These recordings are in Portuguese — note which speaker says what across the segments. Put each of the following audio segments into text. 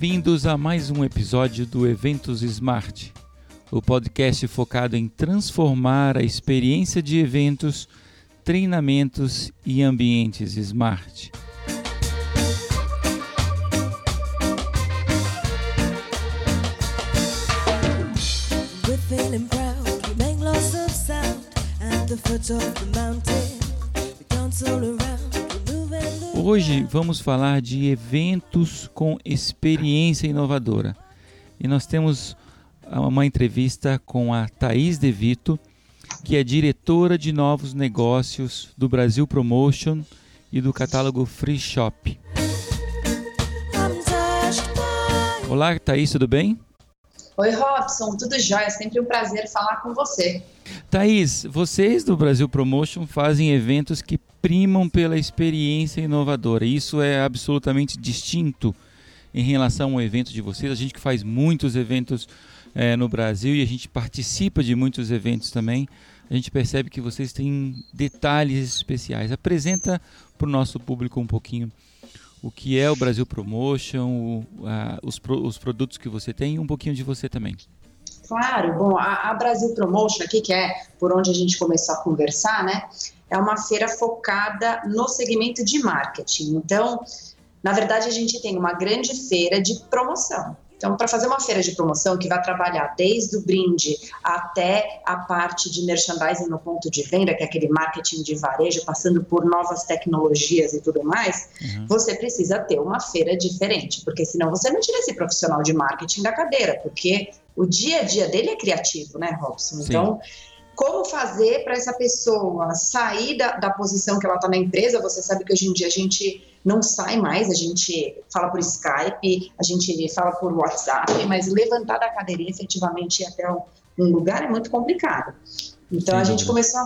Speaker 1: Bem-vindos a mais um episódio do Eventos Smart, o podcast focado em transformar a experiência de eventos, treinamentos e ambientes smart. Hoje vamos falar de eventos com experiência inovadora. E nós temos uma entrevista com a Thaís De Vito, que é diretora de novos negócios do Brasil Promotion e do catálogo Free Shop. Olá, Thaís, tudo bem?
Speaker 2: Oi, Robson, tudo jóia? Sempre um prazer falar com você.
Speaker 1: Thaís, vocês do Brasil Promotion fazem eventos que primam pela experiência inovadora. Isso é absolutamente distinto em relação ao evento de vocês. A gente que faz muitos eventos eh, no Brasil e a gente participa de muitos eventos também. A gente percebe que vocês têm detalhes especiais. Apresenta para o nosso público um pouquinho o que é o Brasil Promotion, o- a- os, pro- os produtos que você tem e um pouquinho de você também.
Speaker 2: Claro, bom, a, a Brasil Promotion aqui, que é por onde a gente começou a conversar, né? É uma feira focada no segmento de marketing. Então, na verdade, a gente tem uma grande feira de promoção. Então, para fazer uma feira de promoção que vai trabalhar desde o brinde até a parte de merchandising no ponto de venda, que é aquele marketing de varejo, passando por novas tecnologias e tudo mais,
Speaker 1: Uhum.
Speaker 2: você precisa ter uma feira diferente, porque senão você não tira esse profissional de marketing da cadeira, porque o dia a dia dele é criativo, né, Robson?
Speaker 1: Sim.
Speaker 2: Então, como fazer para essa pessoa sair da, da posição que ela está na empresa? Você sabe que hoje em dia a gente não sai mais, a gente fala por Skype, a gente fala por WhatsApp, mas levantar da cadeirinha efetivamente ir até um um lugar é muito complicado. Então
Speaker 1: Sem
Speaker 2: a gente começou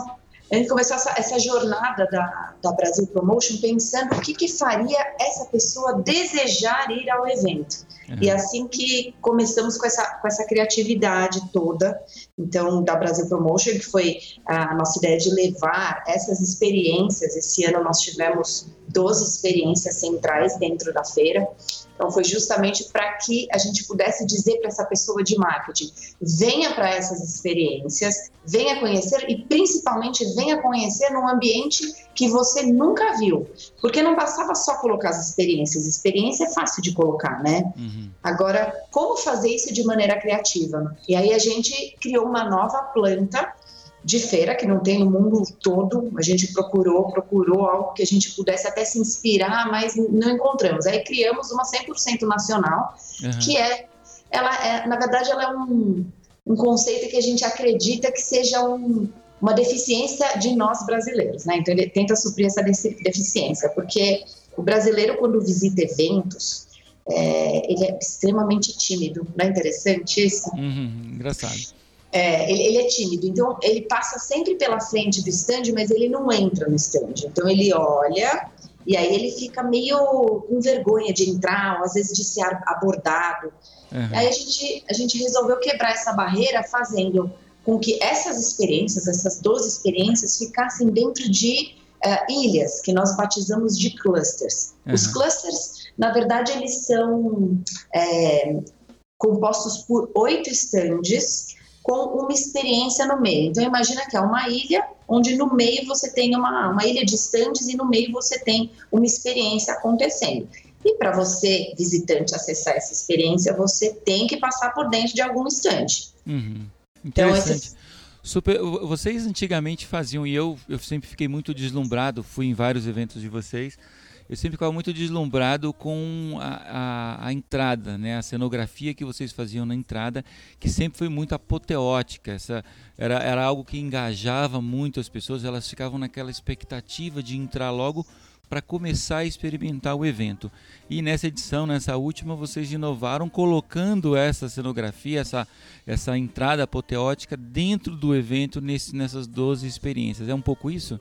Speaker 2: a gente começou essa, essa jornada da, da Brasil Promotion pensando o que, que faria essa pessoa desejar ir ao evento.
Speaker 1: Uhum.
Speaker 2: E assim que começamos com essa, com essa criatividade toda, então, da Brasil Promotion, que foi a nossa ideia de levar essas experiências. Esse ano nós tivemos 12 experiências centrais dentro da feira. Então, foi justamente para que a gente pudesse dizer para essa pessoa de marketing: venha para essas experiências, venha conhecer e principalmente venha conhecer num ambiente que você nunca viu. Porque não bastava só colocar as experiências, experiência é fácil de colocar, né?
Speaker 1: Uhum.
Speaker 2: Agora, como fazer isso de maneira criativa? E aí a gente criou uma nova planta de feira que não tem no mundo todo. A gente procurou, procurou algo que a gente pudesse até se inspirar, mas não encontramos. Aí criamos uma 100% nacional,
Speaker 1: Uhum.
Speaker 2: que é, ela é, na verdade, ela é um, um conceito que a gente acredita que seja um- uma deficiência de nós brasileiros, né? Então ele tenta suprir essa deficiência, porque o brasileiro quando visita eventos, é, ele é extremamente tímido, não é interessante isso?
Speaker 1: Uhum. Engraçado.
Speaker 2: É, ele, ele é tímido, então ele passa sempre pela frente do stand, mas ele não entra no stand. Então ele olha e aí ele fica meio com vergonha de entrar, ou às vezes de ser abordado.
Speaker 1: Uhum.
Speaker 2: Aí a gente, a gente resolveu quebrar essa barreira fazendo com que essas experiências, essas 12 experiências, ficassem dentro de eh, ilhas, que nós batizamos de clusters. Os
Speaker 1: Uhum.
Speaker 2: clusters, na verdade, eles são eh, compostos por oito estandes com uma experiência no meio. Então, imagina que é uma ilha onde no meio você tem uma, uma ilha de estandes e no meio você tem uma experiência acontecendo. E para você, visitante, acessar essa experiência, você tem que passar por dentro de algum estande.
Speaker 1: Uhum.
Speaker 2: Então,
Speaker 1: Interessante.
Speaker 2: esses-
Speaker 1: Super, vo- vocês antigamente faziam, e eu, eu sempre fiquei muito deslumbrado, fui em vários eventos de vocês, eu sempre ficava muito deslumbrado com a, a, a entrada, né? a cenografia que vocês faziam na entrada, que sempre foi muito apoteótica, essa, era, era algo que engajava muito as pessoas, elas ficavam naquela expectativa de entrar logo para começar a experimentar o evento. E nessa edição, nessa última, vocês inovaram colocando essa cenografia, essa, essa entrada apoteótica dentro do evento nesse, nessas 12 experiências. É um pouco isso?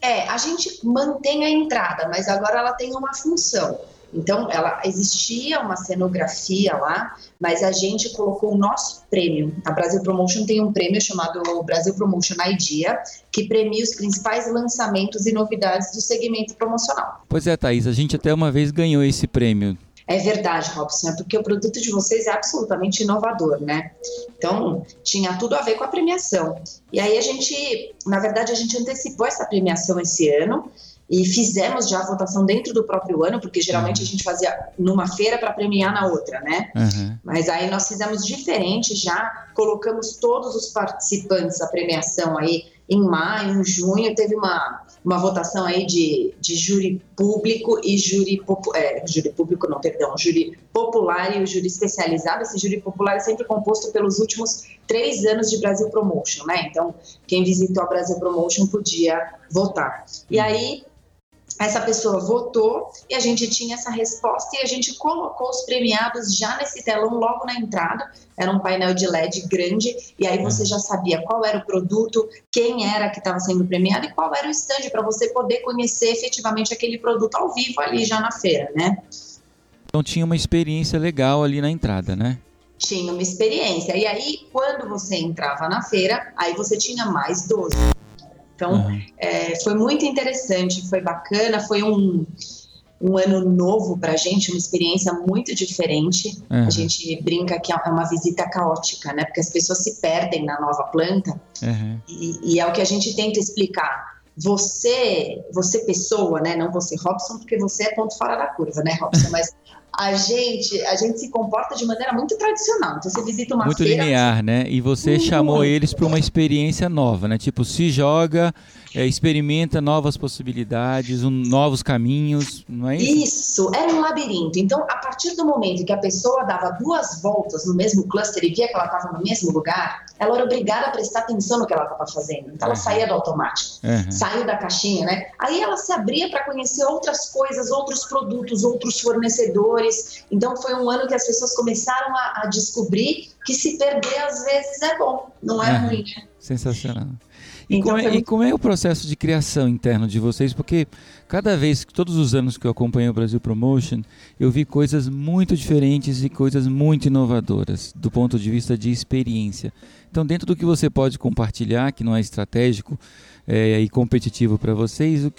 Speaker 2: É, a gente mantém a entrada, mas agora ela tem uma função. Então, ela existia uma cenografia lá, mas a gente colocou o nosso prêmio. A Brasil Promotion tem um prêmio chamado Brasil Promotion Idea, que premia os principais lançamentos e novidades do segmento promocional.
Speaker 1: Pois é, Thaís, a gente até uma vez ganhou esse prêmio.
Speaker 2: É verdade, Robson, é porque o produto de vocês é absolutamente inovador, né? Então, tinha tudo a ver com a premiação. E aí a gente, na verdade, a gente antecipou essa premiação esse ano e fizemos já a votação dentro do próprio ano, porque geralmente a gente fazia numa feira para premiar na outra, né?
Speaker 1: Uhum.
Speaker 2: Mas aí nós fizemos diferente já, colocamos todos os participantes da premiação aí em maio, em junho, teve uma, uma votação aí de, de júri público e júri, é, júri público, não, perdão, júri popular e o júri especializado. Esse júri popular é sempre composto pelos últimos três anos de Brasil Promotion, né? Então, quem visitou a Brasil Promotion podia votar. E aí, essa pessoa votou e a gente tinha essa resposta e a gente colocou os premiados já nesse telão logo na entrada. Era um painel de LED grande e aí você já sabia qual era o produto, quem era que estava sendo premiado e qual era o stand para você poder conhecer efetivamente aquele produto ao vivo ali já na feira, né?
Speaker 1: Então tinha uma experiência legal ali na entrada, né?
Speaker 2: Tinha uma experiência. E aí, quando você entrava na feira, aí você tinha mais 12. Então,
Speaker 1: Uhum.
Speaker 2: é, foi muito interessante, foi bacana, foi um, um ano novo para a gente, uma experiência muito diferente.
Speaker 1: Uhum.
Speaker 2: A gente brinca que é uma visita caótica, né? Porque as pessoas se perdem na nova planta
Speaker 1: Uhum.
Speaker 2: e, e é o que a gente tenta explicar. Você, você pessoa, né? Não você Robson, porque você é ponto fora da curva, né, Robson? Mas a gente, a gente se comporta de maneira muito tradicional. Então você visita uma
Speaker 1: Muito
Speaker 2: feira,
Speaker 1: linear, né? E você
Speaker 2: Muito.
Speaker 1: chamou eles para uma experiência nova, né? Tipo, se joga, é, experimenta novas possibilidades, um- novos caminhos, não é isso?
Speaker 2: Isso, era um labirinto. Então, a partir do momento que a pessoa dava duas voltas no mesmo cluster e via que ela estava no mesmo lugar, ela era obrigada a prestar atenção no que ela estava fazendo. Então, ela
Speaker 1: Uhum.
Speaker 2: saía do automático,
Speaker 1: Uhum.
Speaker 2: saiu da caixinha, né? Aí ela se abria para conhecer outras coisas, outros produtos, outros fornecedores. Então, foi um ano que as pessoas começaram a, a descobrir que se perder às vezes é bom, não é
Speaker 1: Uhum.
Speaker 2: ruim, né?
Speaker 1: Sensacional. E,
Speaker 2: Então
Speaker 1: como é,
Speaker 2: foi
Speaker 1: e como é o processo de criação interno de vocês? Porque cada vez, todos os anos que eu acompanho o Brasil Promotion, eu vi coisas muito diferentes e coisas muito inovadoras do ponto de vista de experiência. Então, dentro do que você pode compartilhar, que não é estratégico é, e competitivo para vocês, o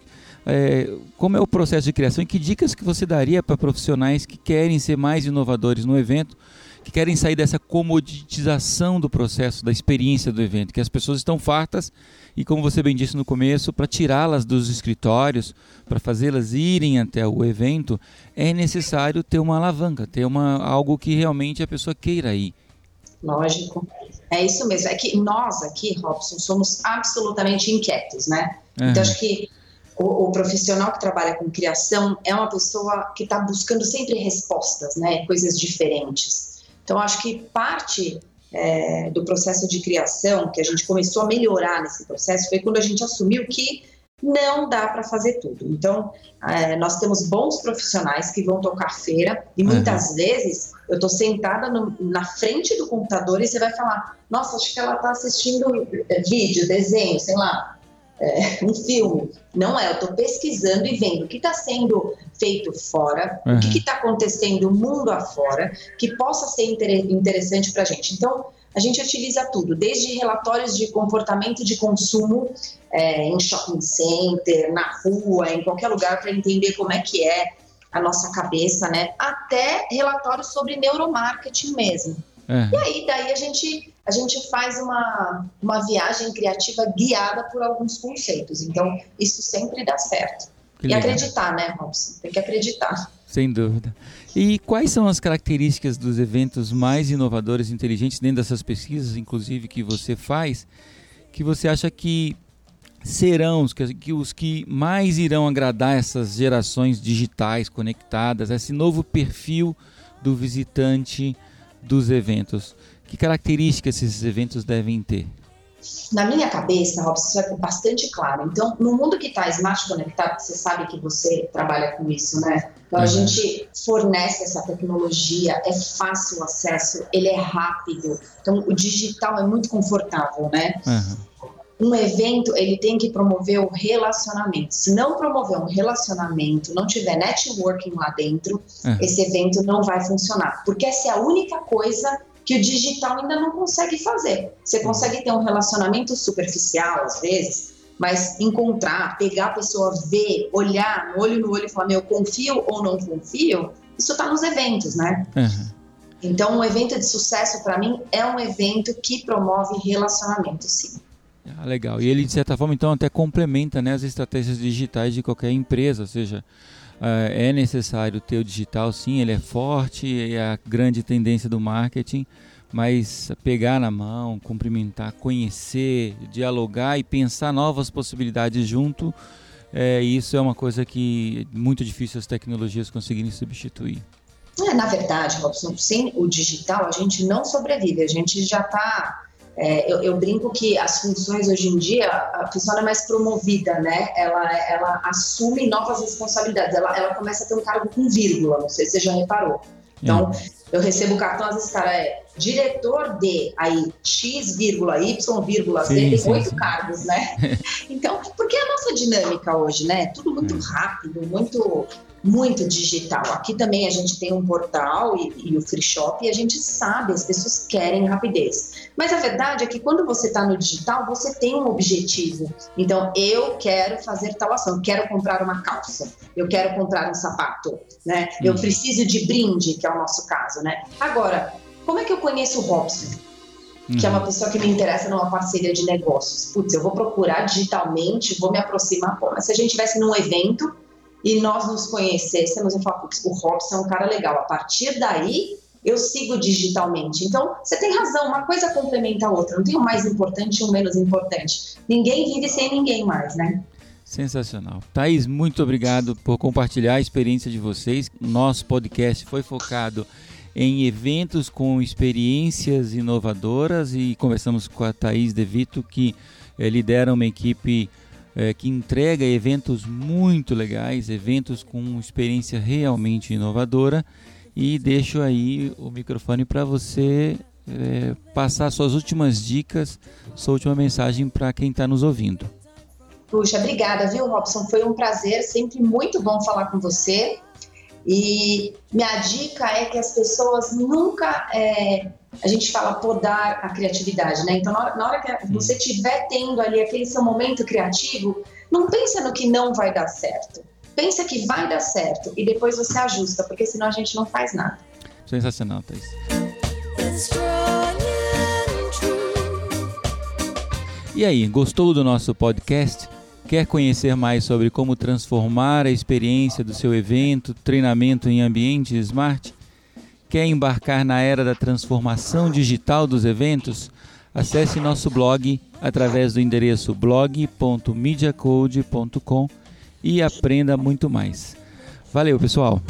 Speaker 1: é, como é o processo de criação e que dicas que você daria para profissionais que querem ser mais inovadores no evento, que querem sair dessa comoditização do processo, da experiência do evento, que as pessoas estão fartas e, como você bem disse no começo, para tirá-las dos escritórios, para fazê-las irem até o evento, é necessário ter uma alavanca, ter uma, algo que realmente a pessoa queira ir.
Speaker 2: Lógico. É isso mesmo. É que nós aqui, Robson, somos absolutamente inquietos, né? Então,
Speaker 1: Aham.
Speaker 2: acho que o, o profissional que trabalha com criação é uma pessoa que está buscando sempre respostas, né? Coisas diferentes. Então, acho que parte é, do processo de criação, que a gente começou a melhorar nesse processo, foi quando a gente assumiu que não dá para fazer tudo. Então, é, nós temos bons profissionais que vão tocar feira e muitas vezes eu estou sentada no- na frente do computador e você vai falar: Nossa, acho que ela está assistindo é, vídeo, desenho, sei lá, é, um filme. Não é, eu estou pesquisando e vendo o que está sendo feito fora, o que
Speaker 1: Uhum.
Speaker 2: está acontecendo mundo afora, que possa ser inter- interessante para a gente. Então, a gente utiliza tudo, desde relatórios de comportamento de consumo é, em shopping center, na rua, em qualquer lugar, para entender como é que é a nossa cabeça, né? Até relatórios sobre neuromarketing mesmo.
Speaker 1: Aham.
Speaker 2: E aí, daí a gente, a gente faz uma, uma viagem criativa guiada por alguns conceitos. Então, isso sempre dá certo.
Speaker 1: Que
Speaker 2: e
Speaker 1: legal.
Speaker 2: acreditar, né, Robson? Tem que acreditar.
Speaker 1: Sem dúvida. E quais são as características dos eventos mais inovadores e inteligentes dentro dessas pesquisas, inclusive, que você faz, que você acha que serão os que, que os que mais irão agradar essas gerações digitais conectadas, esse novo perfil do visitante dos eventos? Que características esses eventos devem ter?
Speaker 2: Na minha cabeça, Robson, isso é bastante claro. Então, no mundo que está smart conectado, você sabe que você trabalha com isso, né? Então, a
Speaker 1: Uhum.
Speaker 2: gente fornece essa tecnologia, é fácil o acesso, ele é rápido. Então, o digital é muito confortável, né?
Speaker 1: Aham.
Speaker 2: Um evento ele tem que promover o relacionamento. Se não promover um relacionamento, não tiver networking lá dentro,
Speaker 1: Uhum.
Speaker 2: esse evento não vai funcionar. Porque essa é a única coisa que o digital ainda não consegue fazer. Você consegue ter um relacionamento superficial às vezes, mas encontrar, pegar a pessoa, ver, olhar no olho no olho e falar, meu, confio ou não confio, isso está nos eventos, né?
Speaker 1: Aham.
Speaker 2: Então, um evento de sucesso para mim é um evento que promove relacionamento, sim.
Speaker 1: Ah, legal. E ele, de certa forma, então, até complementa né, as estratégias digitais de qualquer empresa, ou seja, ah, é necessário ter o digital, sim, ele é forte, é a grande tendência do marketing, mas pegar na mão, cumprimentar, conhecer, dialogar e pensar novas possibilidades junto, é, isso é uma coisa que é muito difícil as tecnologias conseguirem substituir.
Speaker 2: É, na verdade, Robson, sem o digital a gente não sobrevive, a gente já está. Eu, eu brinco que as funções hoje em dia, a pessoa não é mais promovida, né? Ela, ela assume novas responsabilidades, ela, ela começa a ter um cargo com vírgula, não sei se você já reparou. Então, eu recebo cartão, às vezes, cara, é diretor de, aí, X, vírgula, Y, vírgula, Z, tem oito cargos, né? Então, porque é a nossa dinâmica hoje, né? Tudo muito
Speaker 1: Hum.
Speaker 2: rápido, muito muito digital. Aqui também a gente tem um portal e, e o free shop e a gente sabe, as pessoas querem rapidez. Mas a verdade é que quando você está no digital, você tem um objetivo. Então, eu quero fazer tal ação, eu quero comprar uma calça, eu quero comprar um sapato, né? Eu
Speaker 1: Hum.
Speaker 2: preciso de brinde, que é o nosso caso, né? Agora, como é que eu conheço o Robson? que é uma pessoa que me interessa numa parceria de negócios. Putz, eu vou procurar digitalmente, vou me aproximar. Pô, mas se a gente tivesse num evento e nós nos conhecêssemos, eu falo, o Robson é um cara legal. A partir daí, eu sigo digitalmente. Então, você tem razão, uma coisa complementa a outra. Não tem o mais importante e o menos importante. Ninguém vive sem ninguém mais, né?
Speaker 1: Sensacional. Thaís, muito obrigado por compartilhar a experiência de vocês. Nosso podcast foi focado em eventos com experiências inovadoras e conversamos com a Thaís De Vito, que eh, lidera uma equipe eh, que entrega eventos muito legais, eventos com experiência realmente inovadora. E deixo aí o microfone para você eh, passar suas últimas dicas, sua última mensagem para quem está nos ouvindo.
Speaker 2: Puxa, obrigada, viu, Robson? Foi um prazer, sempre muito bom falar com você. E minha dica é que as pessoas nunca. é, a gente fala podar a criatividade, né? Então, na hora, na hora que você estiver tendo ali aquele seu momento criativo, não pensa no que não vai dar certo. Pensa que vai dar certo e depois você ajusta, porque senão a gente não faz nada.
Speaker 1: Sensacional,
Speaker 3: true.
Speaker 1: E aí, gostou do nosso podcast? Quer conhecer mais sobre como transformar a experiência do seu evento, treinamento em ambiente smart? Quer embarcar na era da transformação digital dos eventos? Acesse nosso blog através do endereço blog.mediacode.com e aprenda muito mais. Valeu, pessoal!